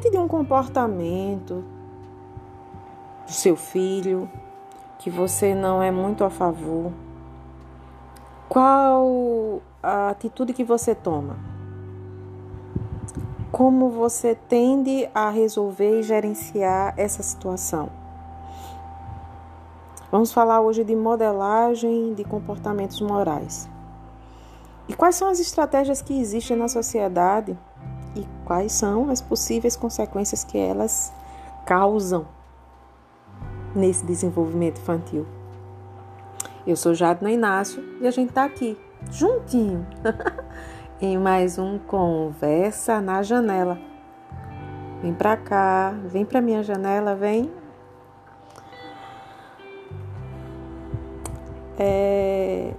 de um comportamento do seu filho que você não é muito a favor, qual a atitude que você toma? Como você tende a resolver e gerenciar essa situação? Vamos falar hoje de modelagem de comportamentos morais. E quais são as estratégias que existem na sociedade e quais são as possíveis consequências que elas causam nesse desenvolvimento infantil? Eu sou Jadna Inácio e a gente está aqui, juntinho, em mais um Conversa na Janela. Vem para cá, vem para minha janela, vem. É...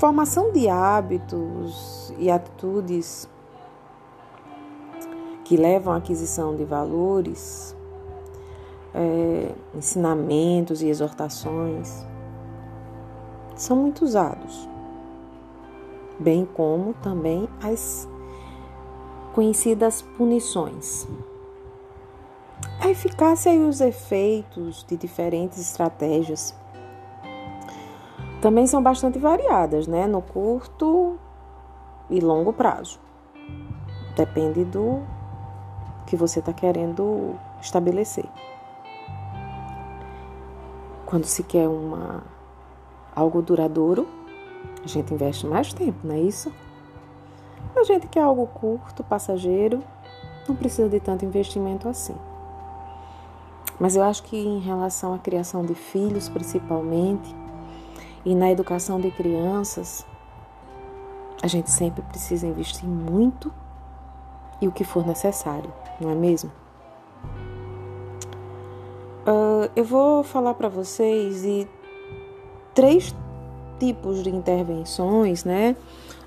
Formação de hábitos e atitudes que levam à aquisição de valores, é, ensinamentos e exortações são muito usados, bem como também as conhecidas punições. A eficácia e os efeitos de diferentes estratégias também são bastante variadas, né? No curto e longo prazo. Depende do que você está querendo estabelecer. Quando se quer uma algo duradouro, a gente investe mais tempo, não é isso? A gente quer algo curto, passageiro, não precisa de tanto investimento assim. Mas eu acho que em relação à criação de filhos, principalmente, e na educação de crianças, a gente sempre precisa investir muito e o que for necessário, não é mesmo? Uh, eu vou falar para vocês de três tipos de intervenções, né?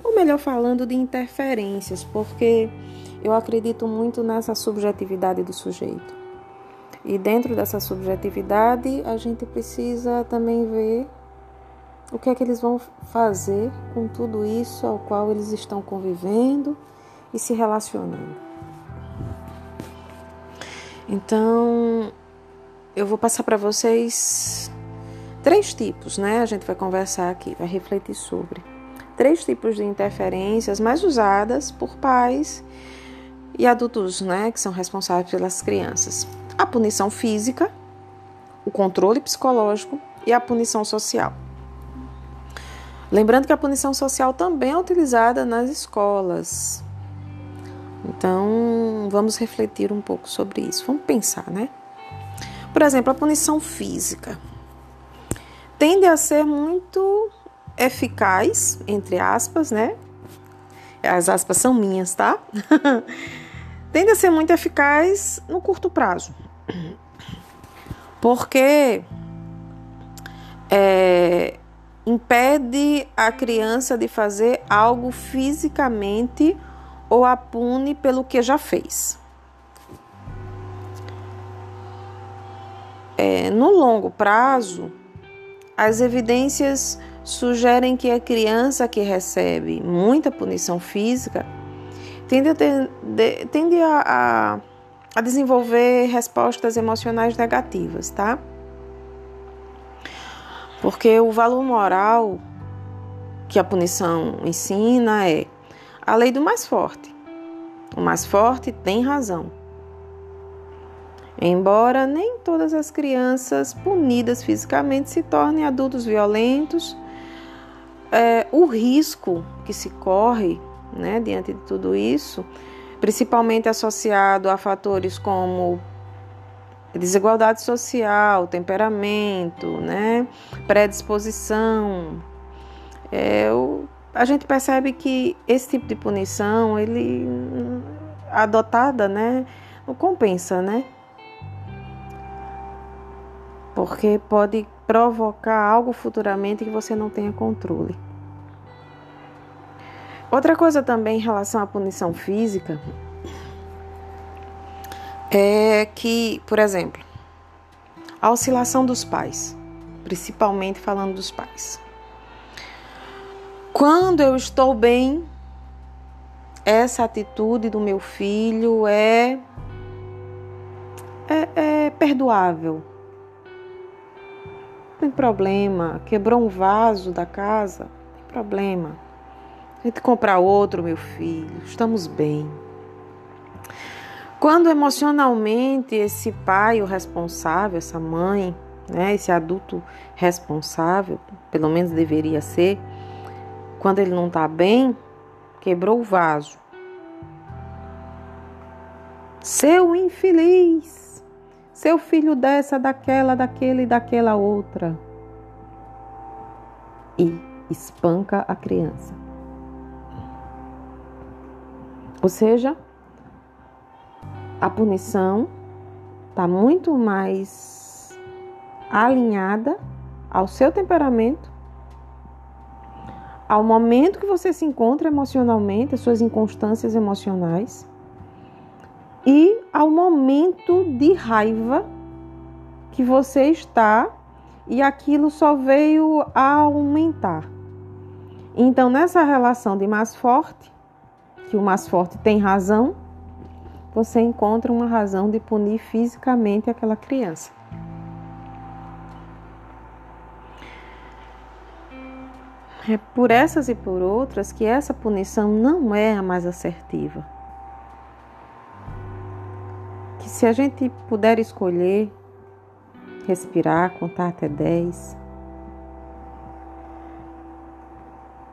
Ou melhor falando, de interferências, porque eu acredito muito nessa subjetividade do sujeito. E dentro dessa subjetividade, a gente precisa também ver o que é que eles vão fazer com tudo isso ao qual eles estão convivendo e se relacionando. Então, eu vou passar para vocês três tipos, né? A gente vai conversar aqui, vai refletir sobre três tipos de interferências mais usadas por pais e adultos, né, que são responsáveis pelas crianças. A punição física, o controle psicológico e a punição social. Lembrando que a punição social também é utilizada nas escolas. Então, vamos refletir um pouco sobre isso. Vamos pensar, né? Por exemplo, a punição física tende a ser muito eficaz, entre aspas, né? As aspas são minhas, tá? tende a ser muito eficaz no curto prazo. Porque é, impede a criança de fazer algo fisicamente ou a pune pelo que já fez. É, no longo prazo, as evidências sugerem que a criança que recebe muita punição física tende a, tende a, a, a desenvolver respostas emocionais negativas, tá? Porque o valor moral que a punição ensina é a lei do mais forte. O mais forte tem razão. Embora nem todas as crianças punidas fisicamente se tornem adultos violentos, é, o risco que se corre né, diante de tudo isso, principalmente associado a fatores como desigualdade social, temperamento, né, predisposição. É, o, a gente percebe que esse tipo de punição, ele adotada, né, não compensa, né? Porque pode provocar algo futuramente que você não tenha controle. Outra coisa também em relação à punição física é que, por exemplo, a oscilação dos pais, principalmente falando dos pais. Quando eu estou bem, essa atitude do meu filho é, é, é perdoável. Não tem problema. Quebrou um vaso da casa, não tem problema. A gente comprar outro, meu filho, estamos bem. Quando emocionalmente esse pai, o responsável, essa mãe, né, esse adulto responsável, pelo menos deveria ser, quando ele não está bem, quebrou o vaso. Seu infeliz, seu filho dessa, daquela, daquele daquela outra. E espanca a criança. Ou seja, a punição está muito mais alinhada ao seu temperamento, ao momento que você se encontra emocionalmente, as suas inconstâncias emocionais, e ao momento de raiva que você está e aquilo só veio a aumentar. Então, nessa relação de mais forte, que o mais forte tem razão, você encontra uma razão de punir fisicamente aquela criança. É por essas e por outras que essa punição não é a mais assertiva. Que se a gente puder escolher, respirar, contar até 10,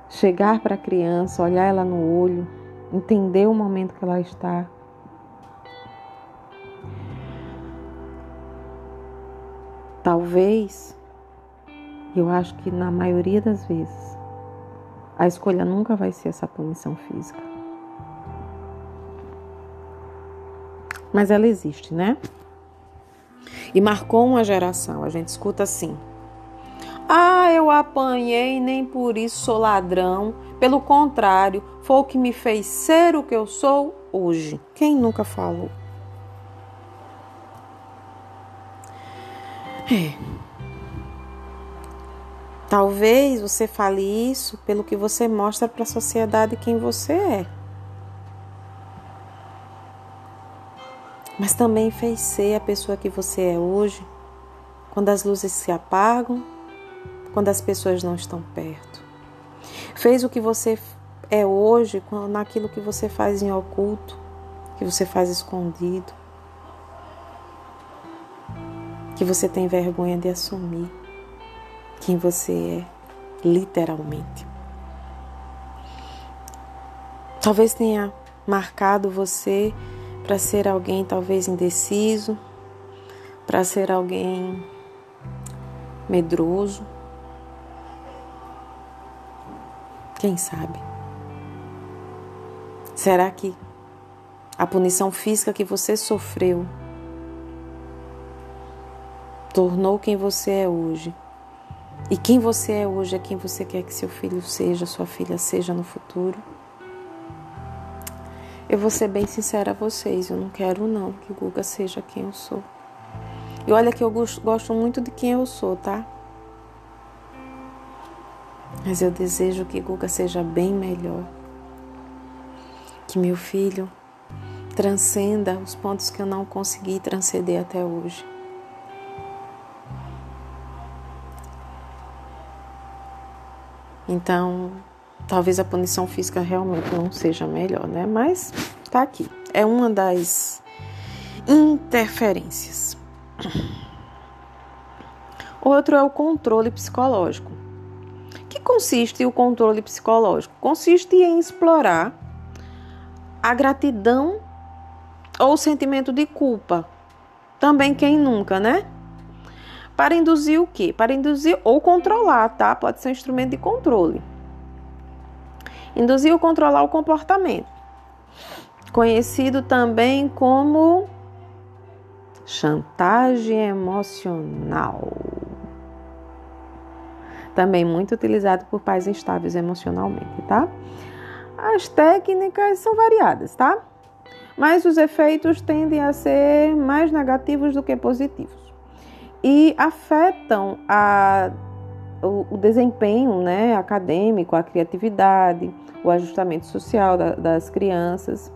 chegar para a criança, olhar ela no olho, entender o momento que ela está, Talvez, eu acho que na maioria das vezes, a escolha nunca vai ser essa punição física. Mas ela existe, né? E marcou uma geração. A gente escuta assim: Ah, eu apanhei, nem por isso sou ladrão. Pelo contrário, foi o que me fez ser o que eu sou hoje. Quem nunca falou? É. Talvez você fale isso pelo que você mostra para a sociedade quem você é. Mas também fez ser a pessoa que você é hoje, quando as luzes se apagam, quando as pessoas não estão perto. Fez o que você é hoje naquilo que você faz em oculto, que você faz escondido que você tem vergonha de assumir quem você é, literalmente. Talvez tenha marcado você para ser alguém talvez indeciso, para ser alguém medroso. Quem sabe? Será que a punição física que você sofreu tornou quem você é hoje. E quem você é hoje é quem você quer que seu filho seja, sua filha seja no futuro. Eu vou ser bem sincera a vocês, eu não quero não que Guga seja quem eu sou. E olha que eu gosto muito de quem eu sou, tá? Mas eu desejo que Guga seja bem melhor. Que meu filho transcenda os pontos que eu não consegui transcender até hoje. Então, talvez a punição física realmente não seja melhor, né? Mas tá aqui. É uma das interferências. Outro é o controle psicológico. Que consiste o controle psicológico? Consiste em explorar a gratidão ou o sentimento de culpa. Também quem nunca, né? Para induzir o quê? Para induzir ou controlar, tá? Pode ser um instrumento de controle. Induzir ou controlar o comportamento. Conhecido também como chantagem emocional. Também muito utilizado por pais instáveis emocionalmente, tá? As técnicas são variadas, tá? Mas os efeitos tendem a ser mais negativos do que positivos e afetam a, o, o desempenho né, acadêmico, a criatividade, o ajustamento social da, das crianças.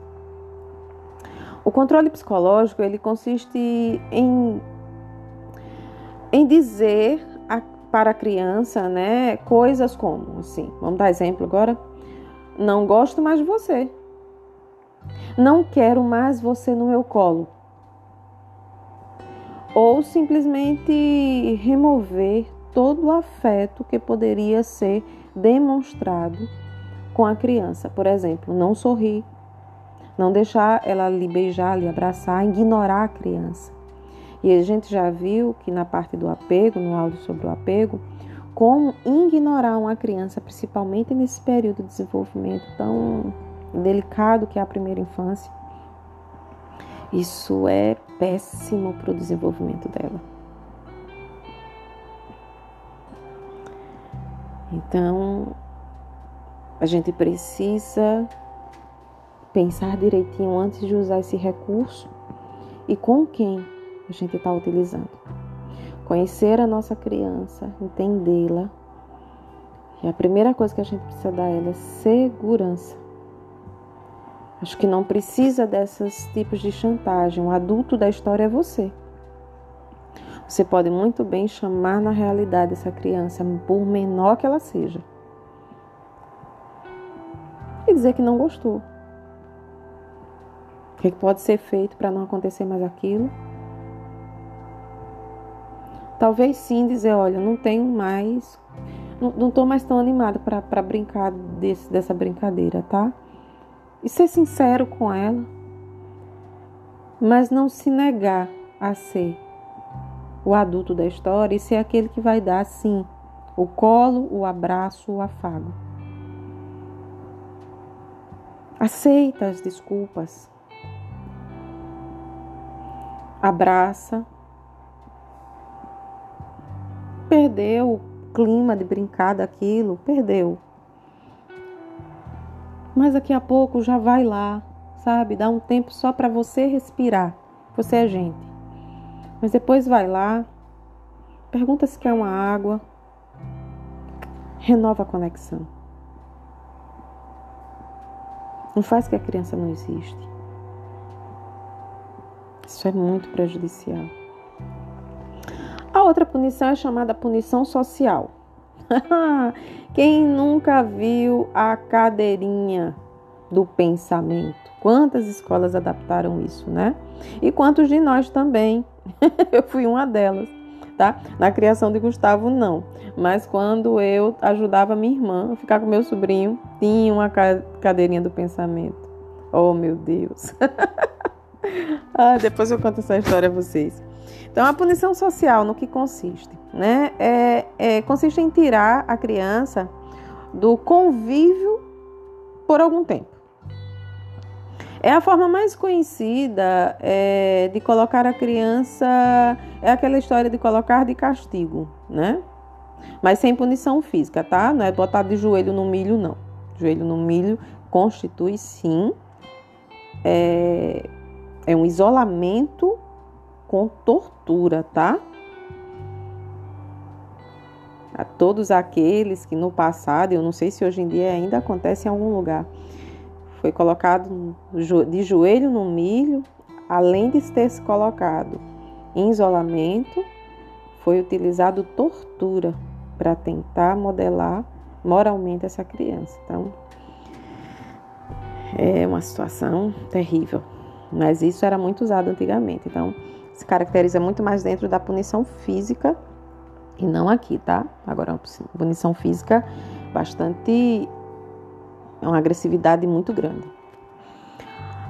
O controle psicológico ele consiste em, em dizer a, para a criança, né, coisas como, assim, vamos dar exemplo agora, não gosto mais de você, não quero mais você no meu colo, ou simplesmente remover todo o afeto que poderia ser demonstrado com a criança. Por exemplo, não sorrir, não deixar ela lhe beijar, lhe abraçar, ignorar a criança. E a gente já viu que na parte do apego, no áudio sobre o apego, como ignorar uma criança, principalmente nesse período de desenvolvimento tão delicado que é a primeira infância, isso é péssimo para o desenvolvimento dela. Então, a gente precisa pensar direitinho antes de usar esse recurso e com quem a gente está utilizando. Conhecer a nossa criança, entendê-la. E a primeira coisa que a gente precisa dar a ela é segurança. Acho que não precisa desses tipos de chantagem. O adulto da história é você. Você pode muito bem chamar na realidade essa criança, por menor que ela seja, e dizer que não gostou. O que pode ser feito para não acontecer mais aquilo? Talvez sim dizer, olha, não tenho mais, não estou mais tão animada para brincar desse, dessa brincadeira, tá? E ser sincero com ela, mas não se negar a ser o adulto da história e ser aquele que vai dar, sim, o colo, o abraço, o afago. Aceita as desculpas. Abraça. Perdeu o clima de brincar daquilo, perdeu. Mas daqui a pouco já vai lá, sabe? Dá um tempo só para você respirar. Você é gente. Mas depois vai lá, pergunta se quer uma água, renova a conexão. Não faz que a criança não existe. Isso é muito prejudicial. A outra punição é chamada punição social. Quem nunca viu a cadeirinha do pensamento? Quantas escolas adaptaram isso, né? E quantos de nós também? eu fui uma delas, tá? Na criação de Gustavo, não. Mas quando eu ajudava minha irmã a ficar com meu sobrinho, tinha uma cadeirinha do pensamento. Oh, meu Deus. ah, depois eu conto essa história a vocês. Então, a punição social, no que consiste? Né? É, é, consiste em tirar a criança do convívio por algum tempo. É a forma mais conhecida é, de colocar a criança, é aquela história de colocar de castigo, né? Mas sem punição física, tá? Não é botar de joelho no milho, não. Joelho no milho constitui sim é, é um isolamento com tortura, tá? A todos aqueles que no passado, eu não sei se hoje em dia ainda acontece em algum lugar, foi colocado de joelho no milho, além de ter se colocado em isolamento, foi utilizado tortura para tentar modelar moralmente essa criança. Então, é uma situação terrível, mas isso era muito usado antigamente. Então, se caracteriza muito mais dentro da punição física e não aqui, tá? Agora, punição física bastante. É uma agressividade muito grande.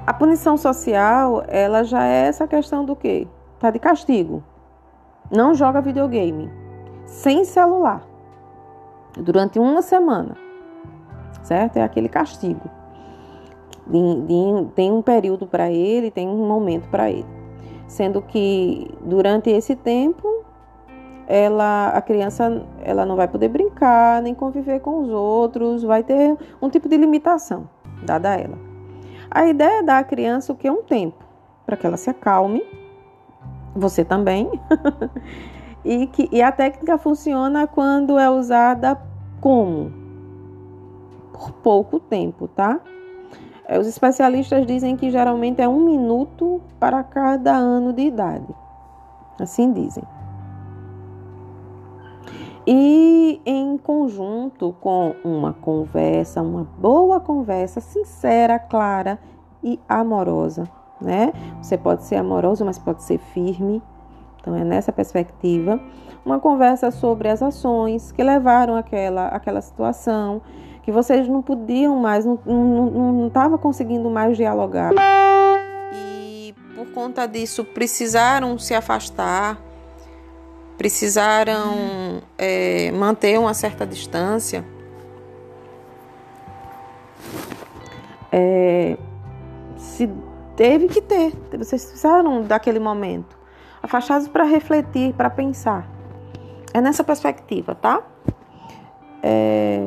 A punição social, ela já é essa questão do quê? Tá de castigo. Não joga videogame. Sem celular durante uma semana, certo? É aquele castigo. Tem um período para ele, tem um momento para ele. Sendo que durante esse tempo, ela, a criança ela não vai poder brincar, nem conviver com os outros, vai ter um tipo de limitação dada a ela. A ideia é dar à criança o que? Um tempo, para que ela se acalme, você também, e, que, e a técnica funciona quando é usada como? por pouco tempo, tá? É, os especialistas dizem que geralmente é um minuto para cada ano de idade. Assim dizem. E em conjunto com uma conversa, uma boa conversa sincera, clara e amorosa, né? Você pode ser amoroso, mas pode ser firme. Então é nessa perspectiva, uma conversa sobre as ações que levaram aquela aquela situação, que vocês não podiam mais, não não conseguindo mais dialogar. E por conta disso precisaram se afastar precisaram é, manter uma certa distância. É, se teve que ter, vocês precisaram daquele momento, afastados para refletir, para pensar. É nessa perspectiva, tá? É...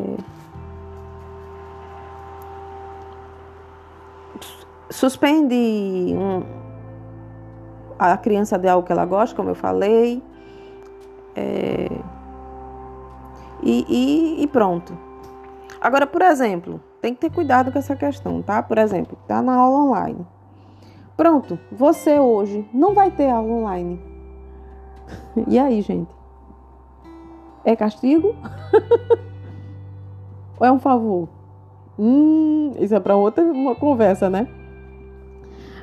Suspende um... a criança de algo que ela gosta, como eu falei é... E, e, e, pronto. Agora, por exemplo, tem que ter cuidado com essa questão, tá? Por exemplo, tá na aula online. Pronto, você hoje não vai ter aula online. e aí, gente? É castigo? Ou é um favor? Hum, isso é para outra uma conversa, né?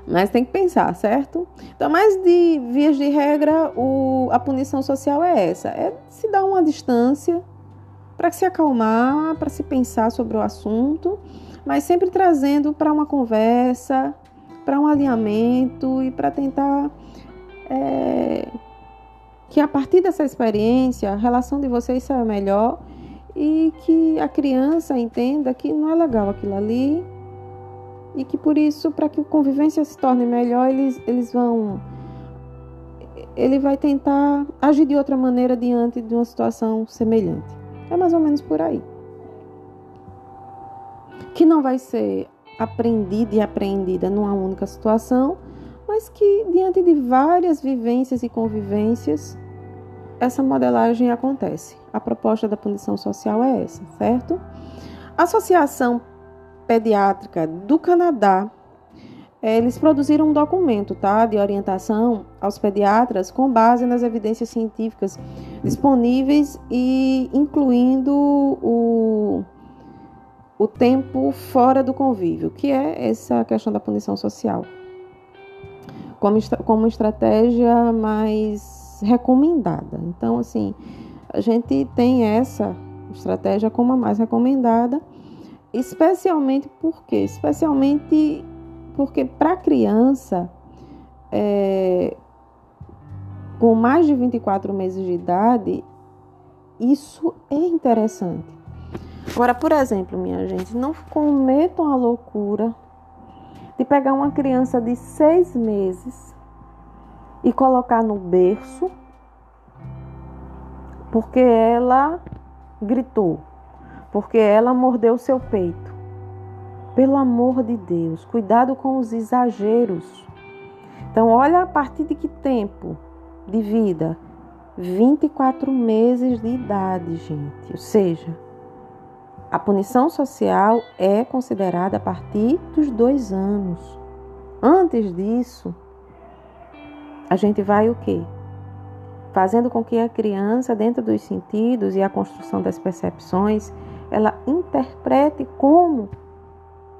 Mas tem que pensar, certo? Então, mais de vias de regra, o, a punição social é essa: é se dar uma distância para se acalmar, para se pensar sobre o assunto, mas sempre trazendo para uma conversa, para um alinhamento e para tentar é, que a partir dessa experiência a relação de vocês saia melhor e que a criança entenda que não é legal aquilo ali e que por isso, para que a convivência se torne melhor, eles, eles vão. Ele vai tentar agir de outra maneira diante de uma situação semelhante. É mais ou menos por aí. Que não vai ser aprendida e apreendida numa única situação, mas que diante de várias vivências e convivências, essa modelagem acontece. A proposta da punição social é essa, certo? Associação Pediátrica do Canadá, é, eles produziram um documento tá, de orientação aos pediatras com base nas evidências científicas disponíveis e incluindo o, o tempo fora do convívio, que é essa questão da punição social, como, como estratégia mais recomendada. Então, assim, a gente tem essa estratégia como a mais recomendada Especialmente porque, especialmente porque para criança é, com mais de 24 meses de idade, isso é interessante. Agora, por exemplo, minha gente, não cometam a loucura de pegar uma criança de seis meses e colocar no berço porque ela gritou porque ela mordeu seu peito. Pelo amor de Deus, cuidado com os exageros. Então, olha a partir de que tempo de vida? 24 meses de idade, gente. Ou seja, a punição social é considerada a partir dos dois anos. Antes disso, a gente vai o quê? Fazendo com que a criança, dentro dos sentidos e a construção das percepções, ela interprete como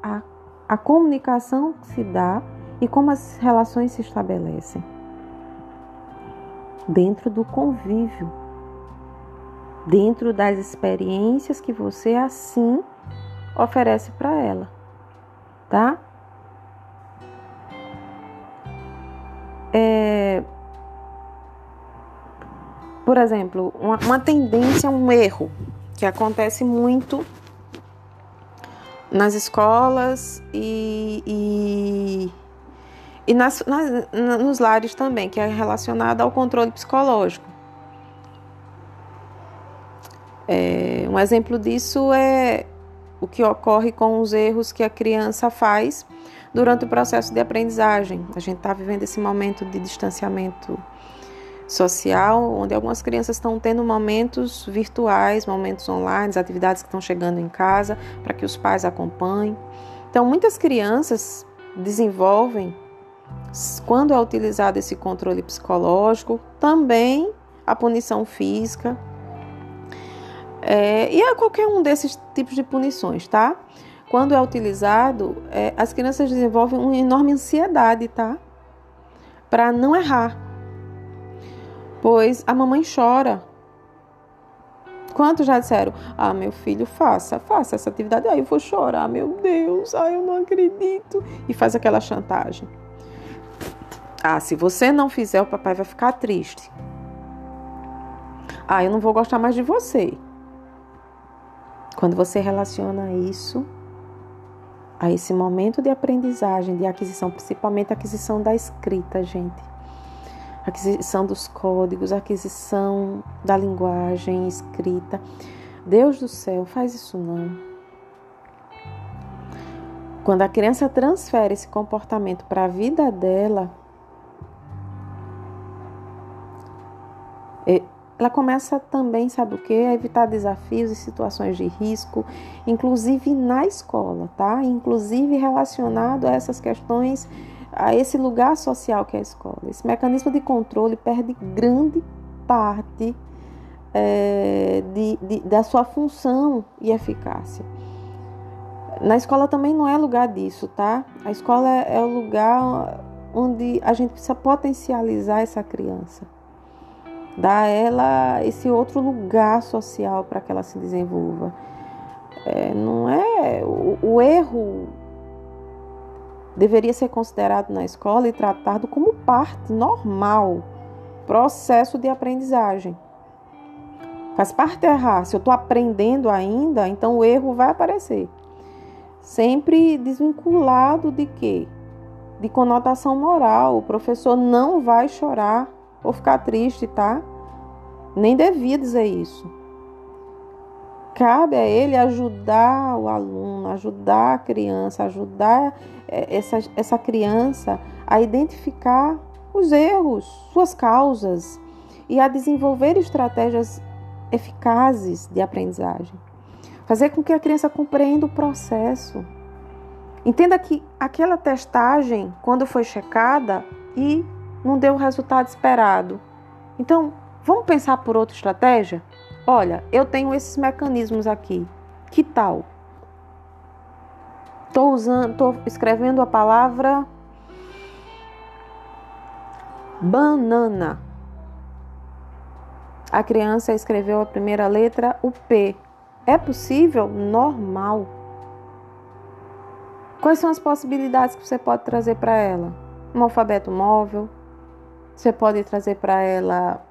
a, a comunicação se dá e como as relações se estabelecem dentro do convívio, dentro das experiências que você assim oferece para ela, tá? É, por exemplo, uma, uma tendência, um erro que acontece muito nas escolas e, e, e nas, nas, nos lares também, que é relacionado ao controle psicológico. É, um exemplo disso é o que ocorre com os erros que a criança faz durante o processo de aprendizagem. A gente está vivendo esse momento de distanciamento social, onde algumas crianças estão tendo momentos virtuais, momentos online, atividades que estão chegando em casa para que os pais acompanhem. Então, muitas crianças desenvolvem, quando é utilizado esse controle psicológico, também a punição física. É, e é qualquer um desses tipos de punições, tá? Quando é utilizado, é, as crianças desenvolvem uma enorme ansiedade, tá? Para não errar. Pois a mamãe chora. Quantos já disseram? Ah, meu filho, faça, faça essa atividade. Aí eu vou chorar, meu Deus, ai, eu não acredito. E faz aquela chantagem. Ah, se você não fizer, o papai vai ficar triste. Ah, eu não vou gostar mais de você. Quando você relaciona isso a esse momento de aprendizagem, de aquisição, principalmente a aquisição da escrita, gente. Aquisição dos códigos, aquisição da linguagem escrita. Deus do céu, faz isso não. Quando a criança transfere esse comportamento para a vida dela, ela começa também, sabe o que? A evitar desafios e situações de risco, inclusive na escola, tá? Inclusive relacionado a essas questões, a esse lugar social que é a escola. Esse mecanismo de controle perde grande parte é, de, de, da sua função e eficácia. Na escola também não é lugar disso, tá? A escola é, é o lugar onde a gente precisa potencializar essa criança dar a ela esse outro lugar social para que ela se desenvolva. É, não é o, o, erro deveria ser considerado na escola e tratado como parte normal, processo de aprendizagem. Faz parte errar. Se eu estou aprendendo ainda, então o erro vai aparecer. Sempre desvinculado de quê? De conotação moral. O professor não vai chorar ou ficar triste, tá? Nem devia dizer isso. Cabe a ele ajudar o aluno, ajudar a criança, ajudar é, essa, essa criança a identificar os erros, suas causas e a desenvolver estratégias eficazes de aprendizagem. Fazer com que a criança compreenda o processo. Entenda que aquela testagem, quando foi checada e não deu o resultado esperado. Então, vamos pensar por outra estratégia? Olha, eu tenho esses mecanismos aqui. Que tal? Estou usando, estou escrevendo a palavra banana. A criança escreveu a primeira letra, o P. É possível? Normal. Quais são as possibilidades que você pode trazer para ela? Um alfabeto móvel, você pode trazer para ela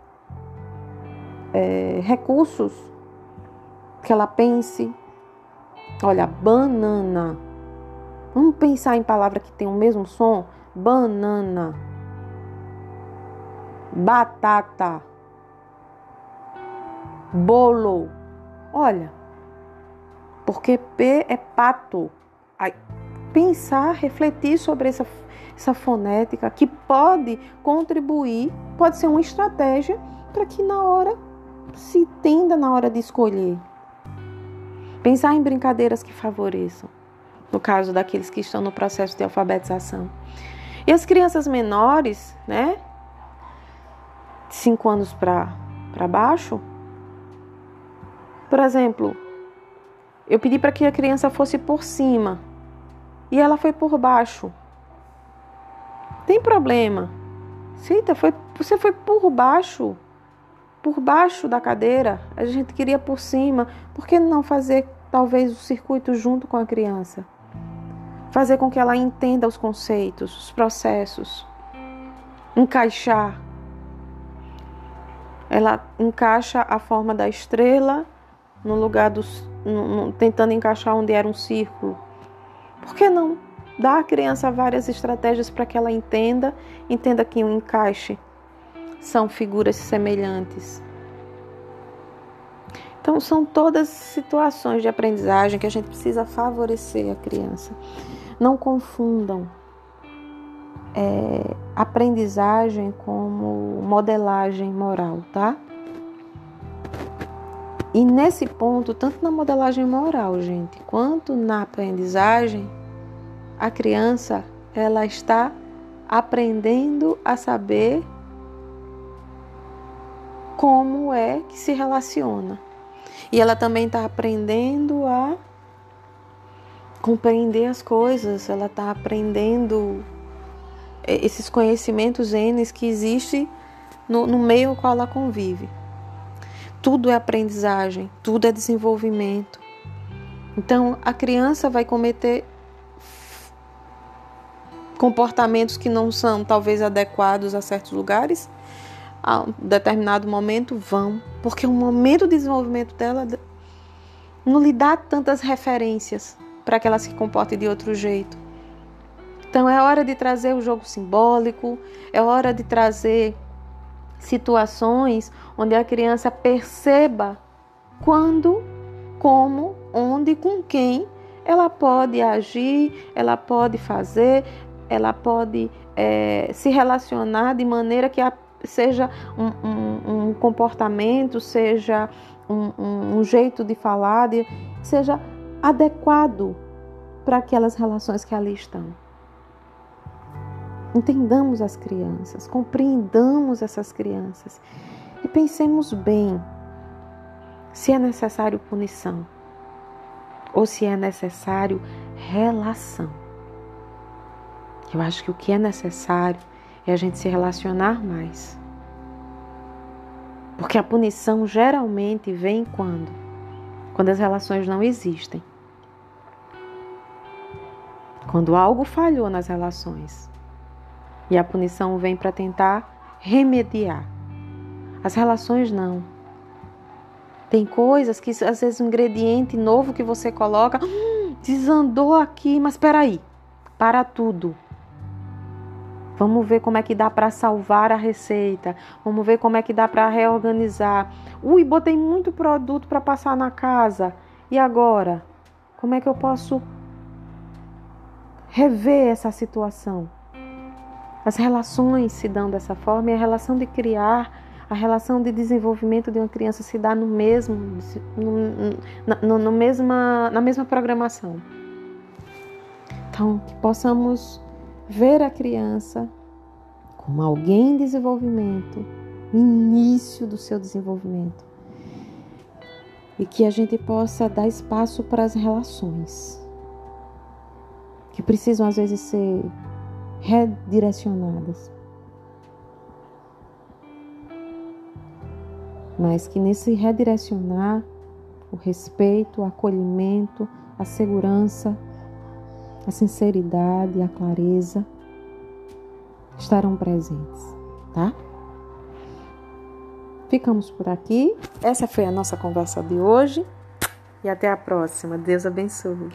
é, recursos que ela pense. Olha, banana. Vamos pensar em palavra que tem o mesmo som? Banana. Batata. Bolo. Olha. Porque P é pato. Aí, pensar, refletir sobre essa essa fonética que pode contribuir, pode ser uma estratégia para que na hora se tenda na hora de escolher. Pensar em brincadeiras que favoreçam, no caso daqueles que estão no processo de alfabetização. E as crianças menores, né, de 5 anos para baixo, por exemplo, eu pedi para que a criança fosse por cima e ela foi por baixo. Tem problema. Cita, foi, você foi por baixo, por baixo da cadeira. A gente queria por cima. Por que não fazer talvez o circuito junto com a criança? Fazer com que ela entenda os conceitos, os processos. Encaixar. Ela encaixa a forma da estrela no lugar dos. Tentando encaixar onde era um círculo. Por que não? Dá à criança várias estratégias para que ela entenda, entenda que um encaixe são figuras semelhantes. Então, são todas situações de aprendizagem que a gente precisa favorecer a criança. Não confundam. é, aprendizagem como modelagem moral, tá? E nesse ponto, tanto na modelagem moral, gente, quanto na aprendizagem, a criança ela está aprendendo a saber como é que se relaciona. E ela também está aprendendo a compreender as coisas, ela está aprendendo é, esses conhecimentos N que existem no, no meio ao qual ela convive. Tudo é aprendizagem, tudo é desenvolvimento. Então, a criança vai cometer comportamentos que não são talvez adequados a certos lugares, a um determinado momento vão, porque o momento de desenvolvimento dela não lhe dá tantas referências para que ela se comporte de outro jeito. Então é hora de trazer o jogo simbólico, é hora de trazer situações onde a criança perceba quando, como, onde, com quem ela pode agir, ela pode fazer, ela pode é, se relacionar de maneira que a, seja um, um, um, comportamento, seja um, um jeito de falar, de, seja adequado para aquelas relações que ali estão. Entendamos as crianças, compreendamos essas crianças e pensemos bem se é necessário punição ou se é necessário relação. Eu acho que o que é necessário é a gente se relacionar mais. Porque a punição geralmente vem quando? Quando as relações não existem. Quando algo falhou nas relações. E a punição vem para tentar remediar. As relações não. Tem coisas que às vezes um ingrediente novo que você coloca hum, desandou aqui, mas espera aí. Para tudo. Vamos ver como é que dá para salvar a receita. Vamos ver como é que dá para reorganizar. Ui, botei muito produto para passar na casa. E agora? Como é que eu posso rever essa situação? As relações se dão dessa forma e a relação de criar, a relação de desenvolvimento de uma criança se dá no mesmo, no, no, no mesma, na mesma programação. Então, que possamos ver a criança como alguém em desenvolvimento, no início do seu desenvolvimento. E que a gente possa dar espaço para as relações, que precisam às vezes ser redirecionadas. Mas que nesse redirecionar, o respeito, o acolhimento, a segurança, a sinceridade, a clareza estarão presentes, tá? Ficamos por aqui. Essa foi a nossa conversa de hoje e até a próxima. Deus abençoe.